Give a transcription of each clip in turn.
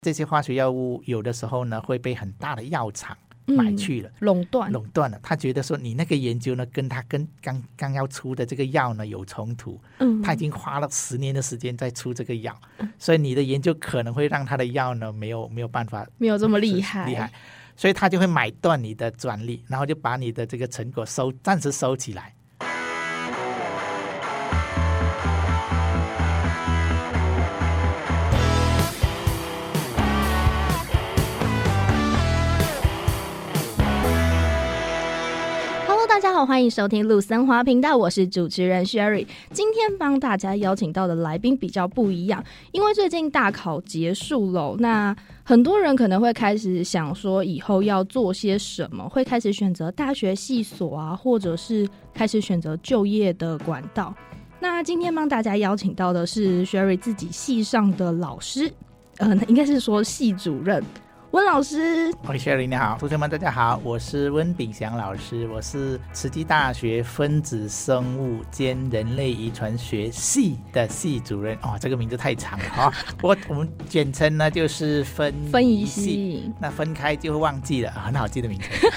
这些化学药物有的时候呢会被很大的药厂买去了，垄断。垄断了。他觉得说你那个研究呢跟他跟刚刚要出的这个药呢有冲突，嗯，他已经花了十年的时间在出这个药，所以你的研究可能会让他的药呢没有没有办法没有这么厉害。厉害，所以他就会买断你的专利，然后就把你的这个成果收暂时收起来。大家好，欢迎收听陆森华频道，我是主持人 Sherry。今天帮大家邀请到的来宾比较不一样，因为最近大考结束了，那很多人可能会开始想说以后要做些什么，会开始选择大学系所啊，或者是开始选择就业的管道。那今天帮大家邀请到的是 Sherry 自己系上的老师，呃，应该是说系主任。温老师，喂，Sherry，你好，同学们大家好，我是温炳祥老师，我是慈济大学分子生物兼人类遗传学系的系主任。哦，这个名字太长了哈，我我们简称呢就是分分仪系，那分开就会忘记了，很好记的名称。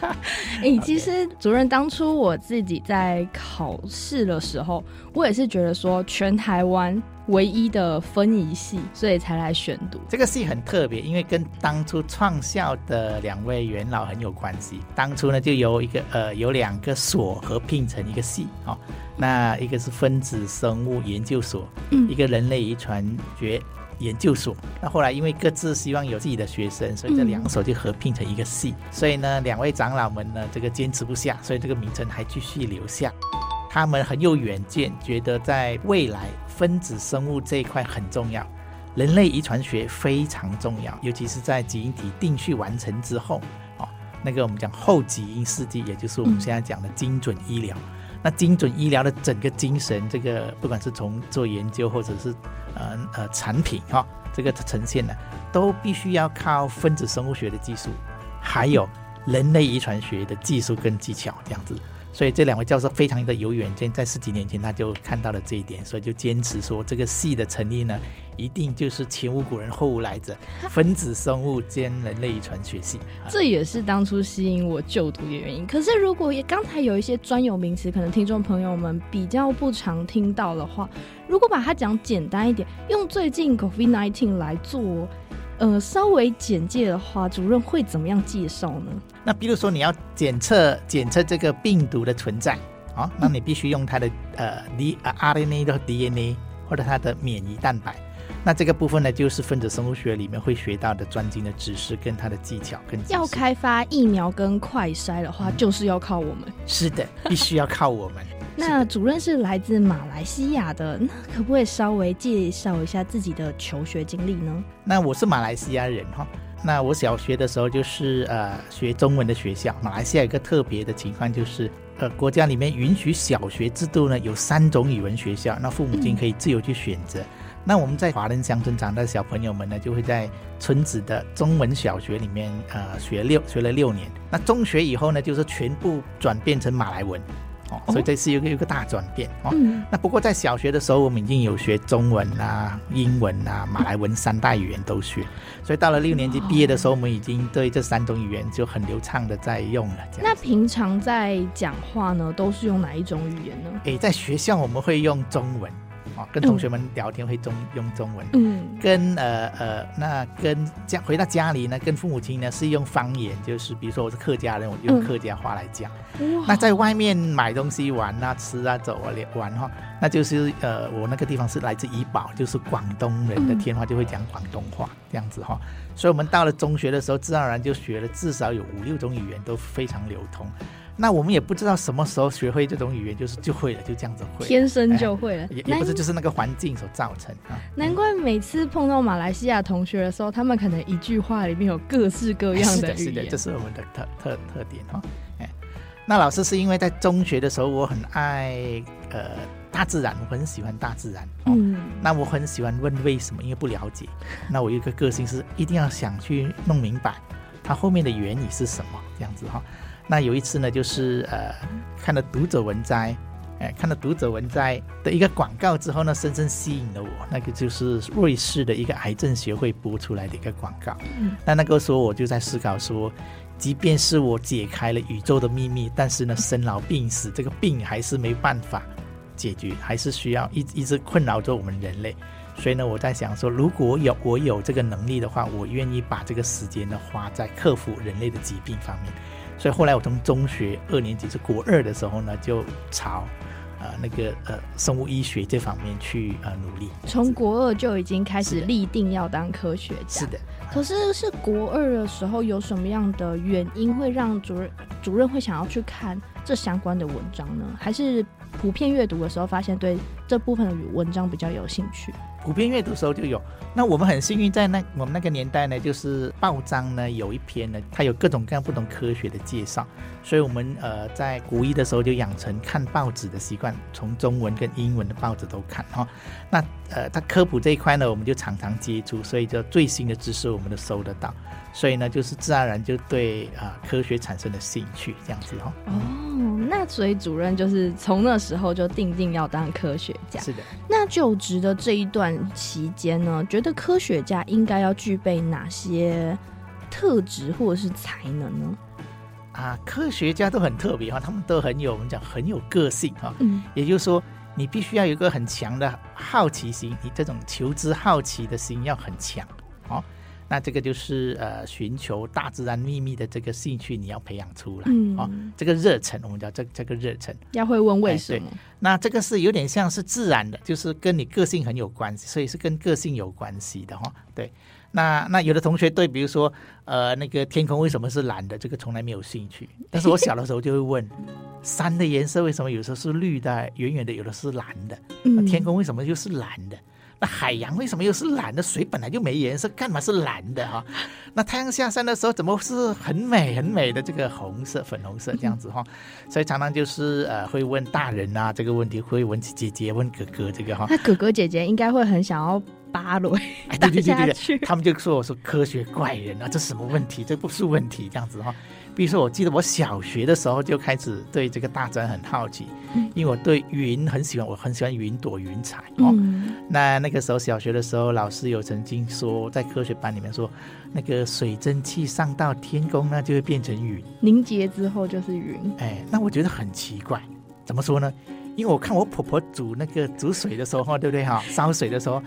哎、欸，其实主任当初我自己在考试的时候，我也是觉得说全台湾唯一的分仪系，所以才来选读这个系很特别，因为跟当初创校的两位元老很有关系。当初呢，就由一个呃有两个所合并成一个系，哦，那一个是分子生物研究所，嗯，一个人类遗传学。研究所，那后来因为各自希望有自己的学生，所以这两所就合并成一个系。所以呢，两位长老们呢，这个坚持不下，所以这个名称还继续留下。他们很有远见，觉得在未来分子生物这一块很重要，人类遗传学非常重要，尤其是在基因体定序完成之后，哦，那个我们讲后基因世纪，也就是我们现在讲的精准医疗。那精准医疗的整个精神，这个不管是从做研究或者是呃呃产品哈、这个呈现呢，都必须要靠分子生物学的技术，还有人类遗传学的技术跟技巧这样子。所以这两位教授非常的有远见，在十几年前他就看到了这一点，所以就坚持说这个系的成立呢，一定就是前无古人后无来者，分子生物兼人类遗传学系。这也是当初吸引我就读的原因。可是如果也刚才有一些专有名词，可能听众朋友们比较不常听到的话，如果把它讲简单一点，用最近 COVID-19 来做。呃，稍微简介的话，主任会怎么样介绍呢？那比如说你要检测检测这个病毒的存在啊、哦，那你必须用它的呃 D RNA 的 DNA 或者它的免疫蛋白。那这个部分呢，就是分子生物学里面会学到的专精的知识跟它的技巧跟。要开发疫苗跟快筛的话，就是要靠我们。是的，必须要靠我们。那主任是来自马来西亚的，那可不可以稍微介绍一下自己的求学经历呢？那我是马来西亚人哈，那我小学的时候就是呃学中文的学校。马来西亚有一个特别的情况就是，呃国家里面允许小学制度呢有三种语文学校，那父母亲可以自由去选择。嗯、那我们在华人乡村长大的小朋友们呢，就会在村子的中文小学里面呃学六学了六年。那中学以后呢，就是全部转变成马来文。哦，所以这是有个有个大转变哦。嗯、那不过在小学的时候，我们已经有学中文啊、英文啊、马来文三大语言都学。所以到了六年级毕业的时候，我们已经对这三种语言就很流畅的在用了。那平常在讲话呢，都是用哪一种语言呢？诶，在学校我们会用中文。跟同学们聊天会中用中文，嗯，跟呃呃，那跟家回到家里呢，跟父母亲呢是用方言，就是比如说我是客家人，我就用客家话来讲。嗯、那在外面买东西玩啊、吃啊、走啊、玩哈，那就是呃，我那个地方是来自怡保，就是广东人的天话就会讲广东话这样子哈。所以我们到了中学的时候，自然而然就学了至少有五六种语言都非常流通。那我们也不知道什么时候学会这种语言，就是就会了，就这样子会，天生就会了，也也不是就是那个环境所造成啊。难怪每次碰到马来西亚同学的时候，他们可能一句话里面有各式各样的语言。是的，是的，这是我们的特特特点哈。哎，那老师是因为在中学的时候，我很爱呃大自然，我很喜欢大自然。嗯。那我很喜欢问为什么，因为不了解。那我有一个个性是一定要想去弄明白它后面的原理是什么，这样子哈。那有一次呢，就是呃，看了读者文摘，哎，看到读者文摘的一个广告之后呢，深深吸引了我。那个就是瑞士的一个癌症学会播出来的一个广告。嗯，那那个时候我就在思考说，即便是我解开了宇宙的秘密，但是呢，生老病死这个病还是没办法解决，还是需要一一直困扰着我们人类。所以呢，我在想说，如果有我有这个能力的话，我愿意把这个时间呢花在克服人类的疾病方面。所以后来我从中学二年级是国二的时候呢，就朝。呃，那个呃，生物医学这方面去呃努力，从国二就已经开始立定要当科学家。是的，可是是国二的时候有什么样的原因会让主任主任会想要去看这相关的文章呢？还是普遍阅读的时候发现对这部分的文章比较有兴趣？普遍阅读的时候就有。那我们很幸运，在那我们那个年代呢，就是报章呢有一篇呢，它有各种各样不同科学的介绍，所以我们呃在国一的时候就养成看报纸的习惯，从中文跟英文的报纸都看哈。那呃，它科普这一块呢，我们就常常接触，所以就最新的知识我们都收得到，所以呢，就是自然而然就对啊、呃、科学产生了兴趣，这样子哈。哦，那所以主任就是从那时候就定定要当科学家。是的。那就职的这一段期间呢，觉得科学家应该要具备哪些特质或者是才能呢？啊，科学家都很特别哈，他们都很有我们讲很有个性哈。嗯，也就是说。你必须要有一个很强的好奇心，你这种求知好奇的心要很强，哦，那这个就是呃寻求大自然秘密的这个兴趣，你要培养出来，嗯、哦，这个热忱，我们叫这这个热忱，要会问为什么、哎。那这个是有点像是自然的，就是跟你个性很有关系，所以是跟个性有关系的哈、哦，对。那那有的同学对，比如说，呃，那个天空为什么是蓝的？这个从来没有兴趣。但是我小的时候就会问，山的颜色为什么有时候是绿的，远远的有的是蓝的？那天空为什么又是蓝的？那海洋为什么又是蓝的？水本来就没颜色，干嘛是蓝的哈？那太阳下山的时候怎么是很美很美的这个红色、粉红色这样子哈？所以常常就是呃会问大人啊这个问题，会问姐姐、问哥哥这个哈。那哥哥姐姐应该会很想要。芭蕾，哎，对对对对对，他们就说我说科学怪人啊，这什么问题？这不是问题，这样子哈。比如说，我记得我小学的时候就开始对这个大自然很好奇，因为我对云很喜欢，我很喜欢云朵云彩哦。那那个时候小学的时候，老师有曾经说，在科学班里面说，那个水蒸气上到天空，那就会变成云，凝结之后就是云。哎，那我觉得很奇怪，怎么说呢？因为我看我婆婆煮那个煮水的时候，对不对哈？烧水的时候，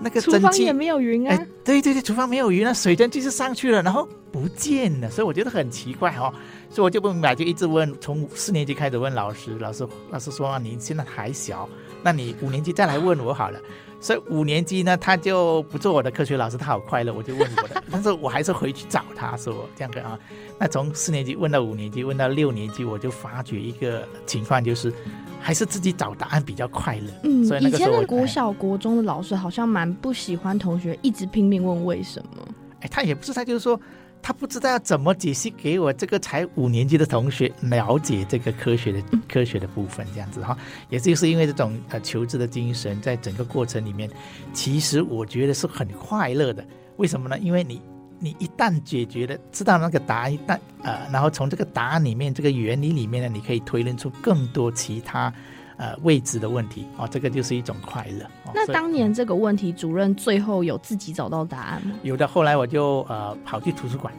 那个厨房也没有云啊。哎，对对对，厨房没有云，那水蒸气是上去了，然后不见了，所以我觉得很奇怪哦。所以我就不明白，就一直问，从四年级开始问老师，老师老师说啊，你现在还小，那你五年级再来问我好了。所以五年级呢，他就不做我的科学老师，他好快乐，我就问我的，但是我还是回去找他说这样子啊。那从四年级问到五年级，问到六年级，我就发觉一个情况，就是还是自己找答案比较快乐。嗯，所以那个时候以前的国小、国中的老师好像蛮不喜欢同学一直拼命问为什么。哎，他也不是，他就是说。他不知道要怎么解析给我这个才五年级的同学了解这个科学的科学的部分，这样子哈，也就是因为这种呃求知的精神，在整个过程里面，其实我觉得是很快乐的。为什么呢？因为你你一旦解决了，知道那个答案，一旦呃，然后从这个答案里面，这个原理里面呢，你可以推论出更多其他。呃，未知的问题哦，这个就是一种快乐。哦、那当年这个问题，主任最后有自己找到答案吗？有的，后来我就呃跑去图书馆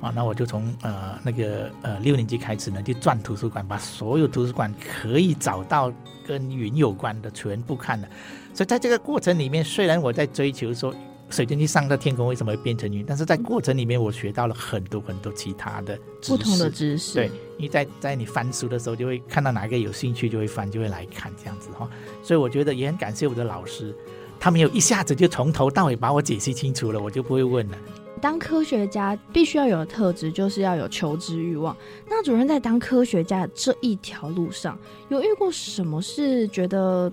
啊，那我就从呃那个呃六年级开始呢，就转图书馆，把所有图书馆可以找到跟云有关的全部看了。所以在这个过程里面，虽然我在追求说。水蒸气上到天空为什么会变成云？但是在过程里面，我学到了很多很多其他的不同的知识。对，因为在在你翻书的时候，就会看到哪一个有兴趣，就会翻，就会来看这样子哈。所以我觉得也很感谢我的老师，他没有一下子就从头到尾把我解析清楚了，我就不会问了。当科学家必须要有的特质，就是要有求知欲望。那主任在当科学家这一条路上，有遇过什么是觉得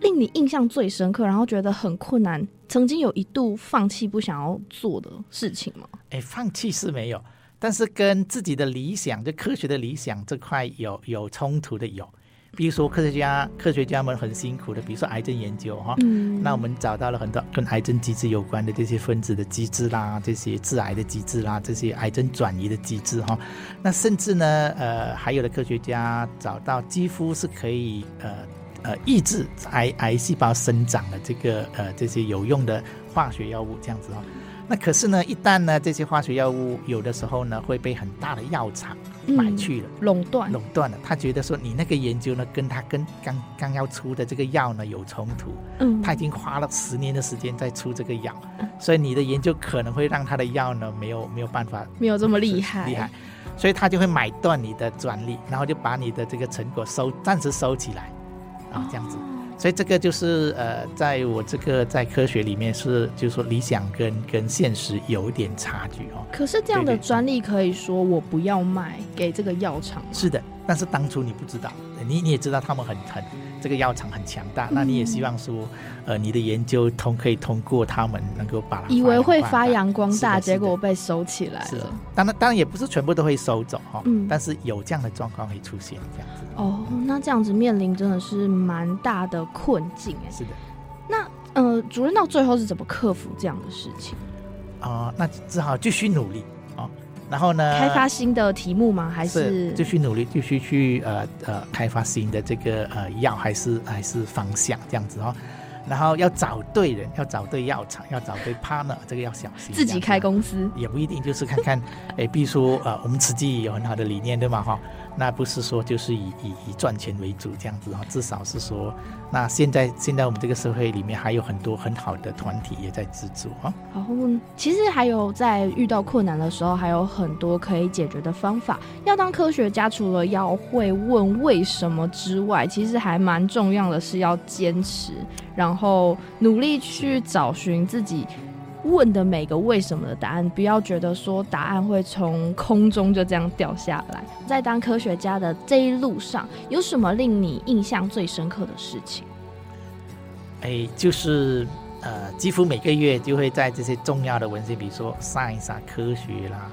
令你印象最深刻，然后觉得很困难？曾经有一度放弃不想要做的事情吗？哎，放弃是没有，但是跟自己的理想，就科学的理想这块有有冲突的有。比如说科学家科学家们很辛苦的，比如说癌症研究哈，嗯，那我们找到了很多跟癌症机制有关的这些分子的机制啦，这些致癌的机制啦，这些癌症转移的机制哈，那甚至呢，呃，还有的科学家找到几乎是可以呃呃抑制癌癌细胞生长的这个呃这些有用的化学药物这样子哦。那可是呢，一旦呢，这些化学药物有的时候呢，会被很大的药厂买去了，垄断，垄断了。他觉得说，你那个研究呢，跟他跟刚刚要出的这个药呢有冲突。嗯，他已经花了十年的时间在出这个药，嗯，所以你的研究可能会让他的药呢没有没有办法，没有这么厉害，厉害。所以他就会买断你的专利，然后就把你的这个成果收暂时收起来，啊，这样子。哦所以这个就是呃，在我这个在科学里面是，就是说理想跟跟现实有一点差距哦。可是这样的专利可以说我不要卖给这个药厂？是的，但是当初你不知道，你你也知道他们很很。这个药厂很强大，那你也希望说，呃，你的研究通可以通过他们能够把它以为会发扬光大，结果被收起来了。是的，当然当然也不是全部都会收走哈，嗯，但是有这样的状况会出现这样子。哦，那这样子面临真的是蛮大的困境哎。是的，那呃，主任到最后是怎么克服这样的事情？啊、呃，那只好继续努力。然后呢？开发新的题目吗？还是继续努力，继续去呃呃开发新的这个呃药，还是还是方向这样子哦。然后要找对人，要找对药厂，要找对 partner，这个要小心。自己开公司也不一定，就是看看，哎，比如说呃，我们自己有很好的理念，对吗？哈。那不是说就是以以以赚钱为主这样子哈，至少是说，那现在现在我们这个社会里面还有很多很好的团体也在资助哈。然后其实还有在遇到困难的时候，还有很多可以解决的方法。要当科学家，除了要会问为什么之外，其实还蛮重要的是要坚持，然后努力去找寻自己。问的每个为什么的答案，不要觉得说答案会从空中就这样掉下来。在当科学家的这一路上，有什么令你印象最深刻的事情？哎，就是呃，几乎每个月就会在这些重要的文献，比如说《Science》、科学啦，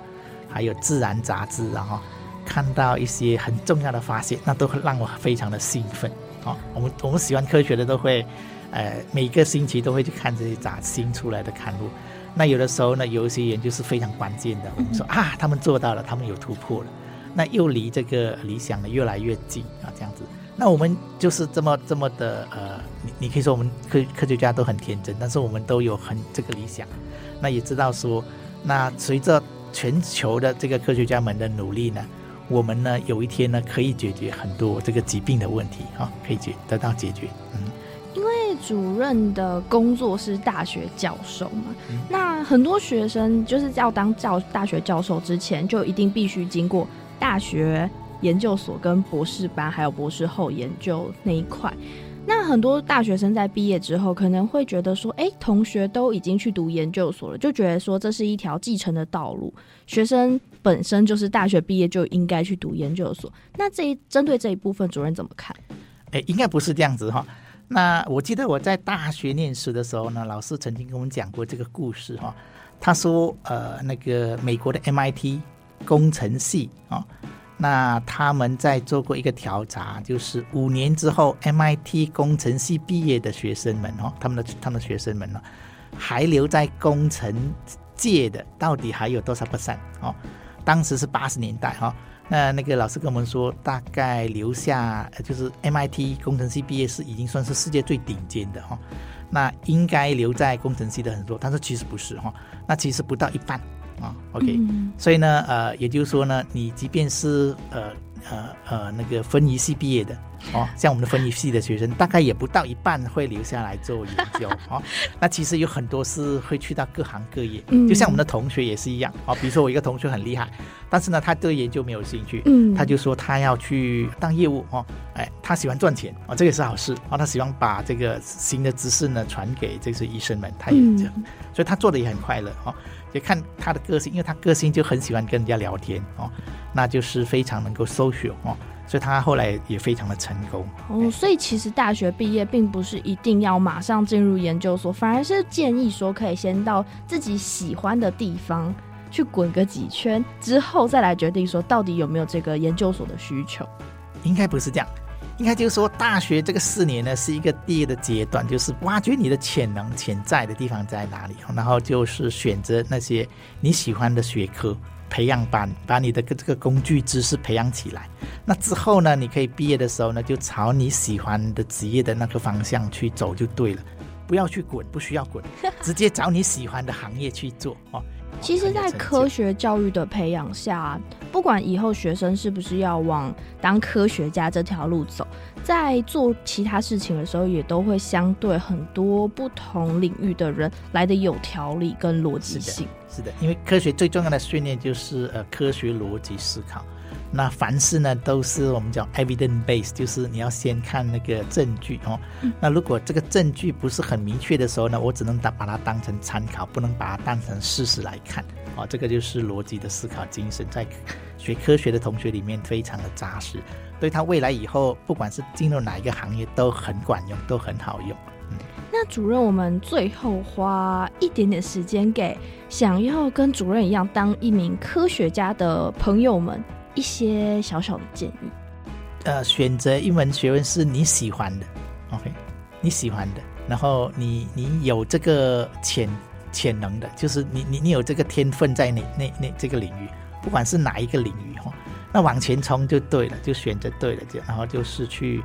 还有《自然》杂志，然后看到一些很重要的发现，那都会让我非常的兴奋。啊，我们我们喜欢科学的都会。呃，每个星期都会去看这些杂新出来的刊物。那有的时候呢，有一些研究是非常关键的。我们说啊，他们做到了，他们有突破了，那又离这个理想呢越来越近啊，这样子。那我们就是这么这么的呃，你你可以说我们科科学家都很天真，但是我们都有很这个理想。那也知道说，那随着全球的这个科学家们的努力呢，我们呢有一天呢可以解决很多这个疾病的问题啊，可以解得到解决，嗯。主任的工作是大学教授嘛？嗯、那很多学生就是要当教大学教授之前，就一定必须经过大学研究所跟博士班，还有博士后研究那一块。那很多大学生在毕业之后，可能会觉得说：“哎、欸，同学都已经去读研究所了，就觉得说这是一条继承的道路。学生本身就是大学毕业就应该去读研究所。”那这一针对这一部分，主任怎么看？哎、欸，应该不是这样子哈。那我记得我在大学念书的时候呢，老师曾经跟我们讲过这个故事哈。他说，呃，那个美国的 MIT 工程系啊，那他们在做过一个调查，就是五年之后 MIT 工程系毕业的学生们哦，他们的他们的学生们呢，还留在工程界的到底还有多少 percent 哦？当时是八十年代哈。那那个老师跟我们说，大概留下就是 MIT 工程系毕业是已经算是世界最顶尖的哈。那应该留在工程系的很多，但是其实不是哈。那其实不到一半啊。OK，嗯，所以呢，呃，也就是说呢，你即便是呃。呃呃，那个分仪系毕业的哦，像我们的分仪系的学生，大概也不到一半会留下来做研究哦。那其实有很多是会去到各行各业，嗯就像我们的同学也是一样哦。比如说我一个同学很厉害，但是呢，他对研究没有兴趣，嗯，他就说他要去当业务哦。哎，他喜欢赚钱哦，这个是好事哦。他喜欢把这个新的知识呢传给这些医生们，他也这样，所以他做的也很快乐哦。也看他的个性，因为他个性就很喜欢跟人家聊天哦，那就是非常能够 social 哦，所以他后来也非常的成功哦。所以其实大学毕业并不是一定要马上进入研究所，反而是建议说可以先到自己喜欢的地方去滚个几圈，之后再来决定说到底有没有这个研究所的需求。应该不是这样，应该就是说，大学这个四年呢，是一个第一的阶段，就是挖掘你的潜能、潜在的地方在哪里，然后就是选择那些你喜欢的学科，培养班把你的这个工具知识培养起来。那之后呢，你可以毕业的时候呢，就朝你喜欢的职业的那个方向去走就对了，不要去滚，不需要滚，直接找你喜欢的行业去做哦。其实，在科学教育的培养下，不管以后学生是不是要往当科学家这条路走，在做其他事情的时候，也都会相对很多不同领域的人来得有条理跟逻辑性。是的，是的，因为科学最重要的训练就是呃科学逻辑思考。那凡事呢，都是我们讲 evidence base，就是你要先看那个证据哦。嗯、那如果这个证据不是很明确的时候呢，我只能当把它当成参考，不能把它当成事实来看。哦，这个就是逻辑的思考精神，在学科学的同学里面非常的扎实，对他未来以后不管是进入哪一个行业都很管用，都很好用。嗯，那主任，我们最后花一点点时间给想要跟主任一样当一名科学家的朋友们。一些小小的建议，呃，选择一门学问是你喜欢的，OK，你喜欢的，然后你你有这个潜潜能的，就是你你你有这个天分在那那那这个领域，不管是哪一个领域哈，那往前冲就对了，就选择对了，就然后就是去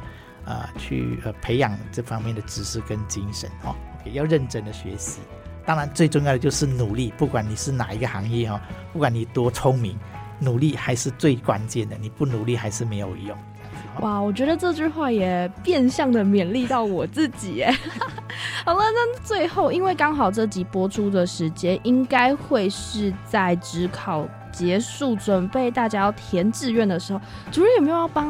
呃去呃培养这方面的知识跟精神哦，OK，要认真的学习，当然最重要的就是努力，不管你是哪一个行业哈，不管你多聪明。努力还是最关键的，你不努力还是没有用。哇，我觉得这句话也变相的勉励到我自己耶。好了，那最后，因为刚好这集播出的时间应该会是在职考结束，准备大家要填志愿的时候，主任有没有要帮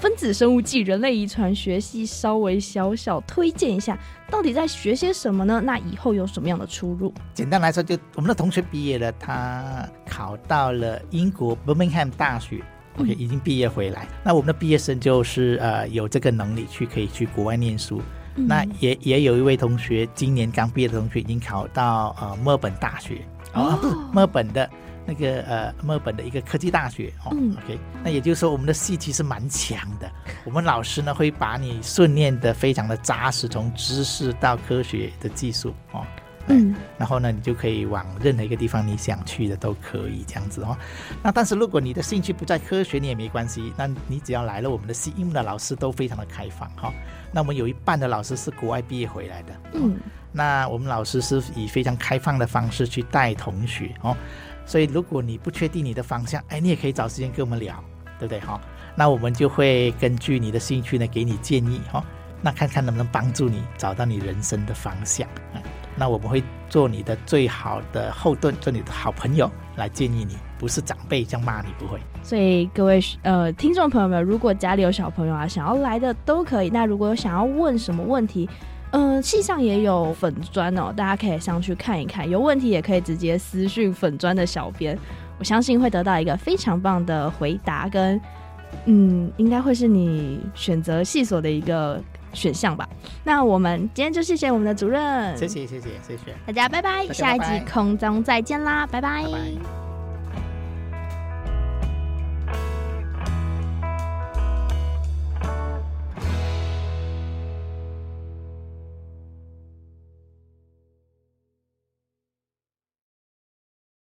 分子生物暨人类遗传学系稍微小小推荐一下，到底在学些什么呢？那以后有什么样的出路？简单来说，就我们的同学毕业了，他考到了英国伯明翰大学，OK，已经毕业回来。嗯、那我们的毕业生就是呃有这个能力去可以去国外念书。嗯、那也也有一位同学，今年刚毕业的同学已经考到呃墨尔本大学哦，不 是墨尔本的。那个呃，墨尔本的一个科技大学哦、嗯、，OK，那也就是说，我们的系其实蛮强的。我们老师呢会把你训练的非常的扎实，从知识到科学的技术哦，嗯，然后呢，你就可以往任何一个地方你想去的都可以这样子哦。那但是如果你的兴趣不在科学，你也没关系，那你只要来了我们的系，因为的老师都非常的开放哈、哦。那我们有一半的老师是国外毕业回来的，嗯、哦，那我们老师是以非常开放的方式去带同学哦。所以，如果你不确定你的方向，哎，你也可以找时间跟我们聊，对不对？哈，那我们就会根据你的兴趣呢，给你建议，哈，那看看能不能帮助你找到你人生的方向。那我们会做你的最好的后盾，做你的好朋友来建议你，不是长辈这样骂你，不会。所以各位呃听众朋友们，如果家里有小朋友啊，想要来的都可以。那如果有想要问什么问题？嗯，系上也有粉砖哦，大家可以上去看一看。有问题也可以直接私讯粉砖的小编，我相信会得到一个非常棒的回答跟，嗯，应该会是你选择系所的一个选项吧。那我们今天就谢谢我们的主任，谢谢谢谢谢谢大家，拜拜，拜拜，下一集空中再见啦，拜拜。拜拜。